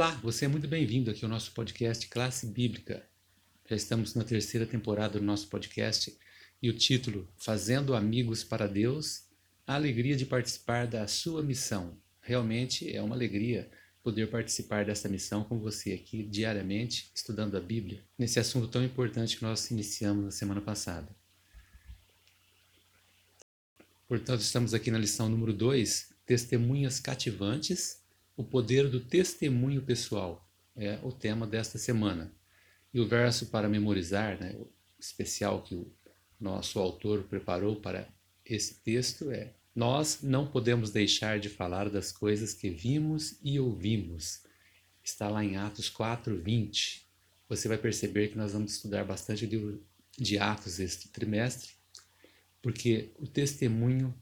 Olá, você é muito bem-vindo aqui ao nosso podcast Classe Bíblica. Já estamos na terceira temporada do nosso podcast e o título Fazendo Amigos para Deus, a alegria de participar da sua missão. Realmente é uma alegria poder participar dessa missão com você aqui diariamente, estudando a Bíblia, nesse assunto tão importante que nós iniciamos na semana passada. Portanto, estamos aqui na lição número 2, Testemunhas Cativantes o poder do testemunho pessoal é o tema desta semana. E o verso para memorizar, né, especial que o nosso autor preparou para esse texto é: Nós não podemos deixar de falar das coisas que vimos e ouvimos. Está lá em Atos 4, 20. Você vai perceber que nós vamos estudar bastante o livro de Atos este trimestre, porque o testemunho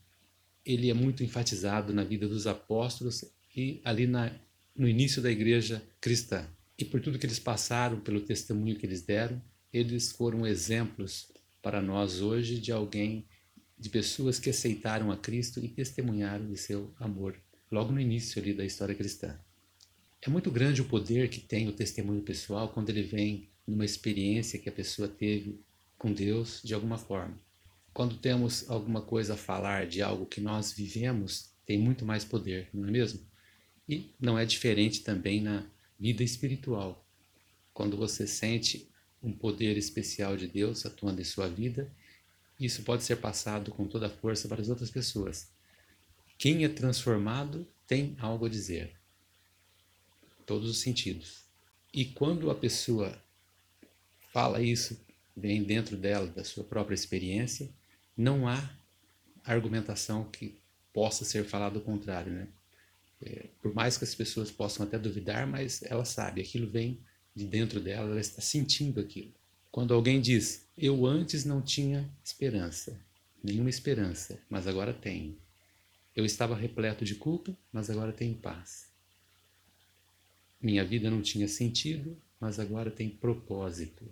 ele é muito enfatizado na vida dos apóstolos e ali na, no início da igreja cristã. E por tudo que eles passaram, pelo testemunho que eles deram, eles foram exemplos para nós hoje de alguém, de pessoas que aceitaram a Cristo e testemunharam de seu amor, logo no início ali da história cristã. É muito grande o poder que tem o testemunho pessoal quando ele vem numa experiência que a pessoa teve com Deus de alguma forma. Quando temos alguma coisa a falar de algo que nós vivemos, tem muito mais poder, não é mesmo? E não é diferente também na vida espiritual. Quando você sente um poder especial de Deus atuando em sua vida, isso pode ser passado com toda a força para as outras pessoas. Quem é transformado tem algo a dizer. Todos os sentidos. E quando a pessoa fala isso, vem dentro dela, da sua própria experiência, não há argumentação que possa ser falado o contrário, né? É, por mais que as pessoas possam até duvidar, mas ela sabe, aquilo vem de dentro dela, ela está sentindo aquilo. Quando alguém diz, eu antes não tinha esperança, nenhuma esperança, mas agora tenho. Eu estava repleto de culpa, mas agora tenho paz. Minha vida não tinha sentido, mas agora tem propósito.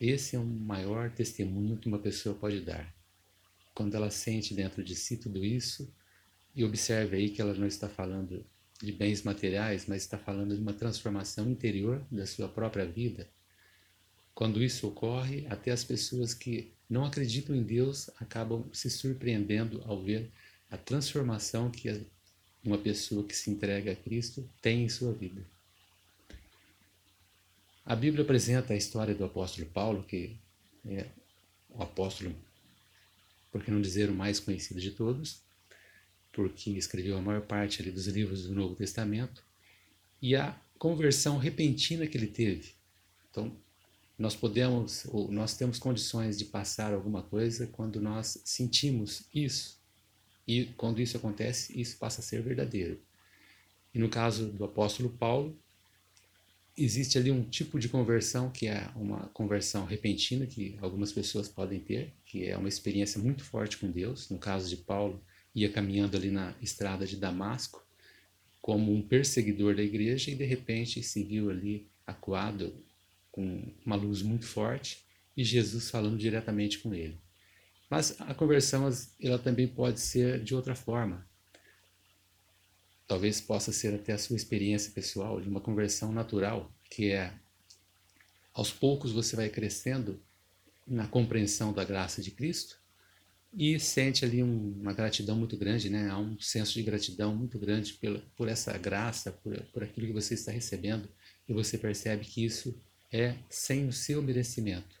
Esse é o maior testemunho que uma pessoa pode dar. Quando ela sente dentro de si tudo isso, e observe aí que ela não está falando de bens materiais, mas está falando de uma transformação interior da sua própria vida. Quando isso ocorre, até as pessoas que não acreditam em Deus acabam se surpreendendo ao ver a transformação que uma pessoa que se entrega a Cristo tem em sua vida. A Bíblia apresenta a história do apóstolo Paulo, que é o apóstolo, por que não dizer o mais conhecido de todos, porque escreveu a maior parte ali dos livros do Novo Testamento, e a conversão repentina que ele teve. Então, nós podemos, ou nós temos condições de passar alguma coisa quando nós sentimos isso. E quando isso acontece, isso passa a ser verdadeiro. E no caso do apóstolo Paulo, existe ali um tipo de conversão que é uma conversão repentina que algumas pessoas podem ter, que é uma experiência muito forte com Deus. No caso de Paulo, ia caminhando ali na estrada de Damasco como um perseguidor da igreja e de repente se viu ali acuado com uma luz muito forte e Jesus falando diretamente com ele. Mas a conversão ela também pode ser de outra forma. Talvez possa ser até a sua experiência pessoal de uma conversão natural, que é aos poucos você vai crescendo na compreensão da graça de Cristo e sente ali um, uma gratidão muito grande, né? Há um senso de gratidão muito grande pela, por essa graça, por, por aquilo que você está recebendo, e você percebe que isso é sem o seu merecimento.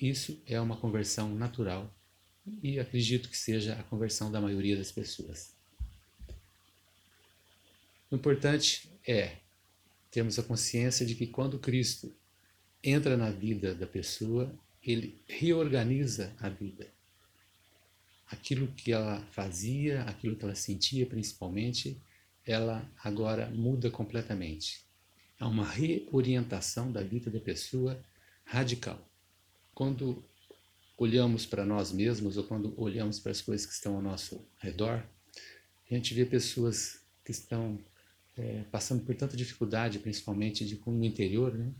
Isso é uma conversão natural e acredito que seja a conversão da maioria das pessoas. O importante é termos a consciência de que quando Cristo entra na vida da pessoa, ele reorganiza a vida aquilo que ela fazia, aquilo que ela sentia principalmente, ela agora muda completamente. Há uma reorientação da vida da pessoa radical. Quando olhamos para nós mesmos ou quando olhamos para as coisas que estão ao nosso redor, a gente vê pessoas que estão é, passando por tanta dificuldade, principalmente de, no interior, né?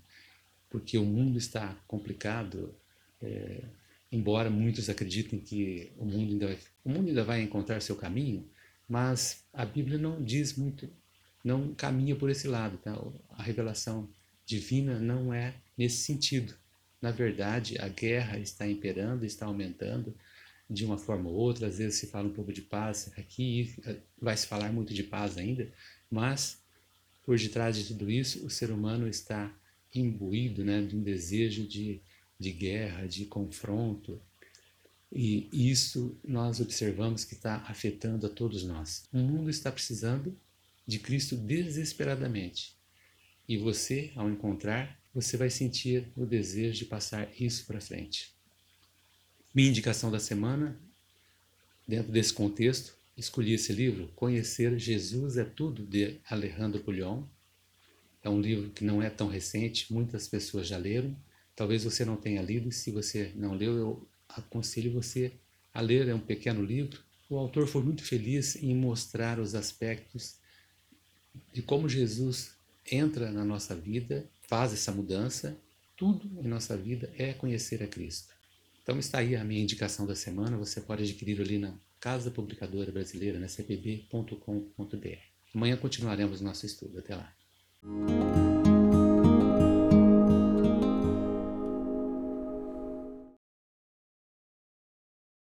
porque o mundo está complicado, é, embora muitos acreditem que o mundo ainda vai, o mundo ainda vai encontrar seu caminho, mas a Bíblia não diz muito não caminha por esse lado. Tá? A revelação divina não é nesse sentido. Na verdade, a guerra está imperando, está aumentando de uma forma ou outra. Às vezes se fala um pouco de paz aqui, vai se falar muito de paz ainda, mas por detrás de tudo isso, o ser humano está imbuído né, de um desejo de, de guerra, de confronto. E isso nós observamos que está afetando a todos nós. O mundo está precisando de Cristo desesperadamente. E você, ao encontrar, você vai sentir o desejo de passar isso para frente. Minha indicação da semana, dentro desse contexto, escolhi esse livro, Conhecer Jesus é Tudo, de Alejandro Pulhon. É um livro que não é tão recente, muitas pessoas já leram. Talvez você não tenha lido, e se você não leu, eu aconselho você a ler. É um pequeno livro. O autor foi muito feliz em mostrar os aspectos de como Jesus entra na nossa vida, faz essa mudança. Tudo em nossa vida é conhecer a Cristo. Então está aí a minha indicação da semana. Você pode adquirir ali na Casa Publicadora Brasileira, na cpb.com.br. Amanhã continuaremos nosso estudo. Até lá.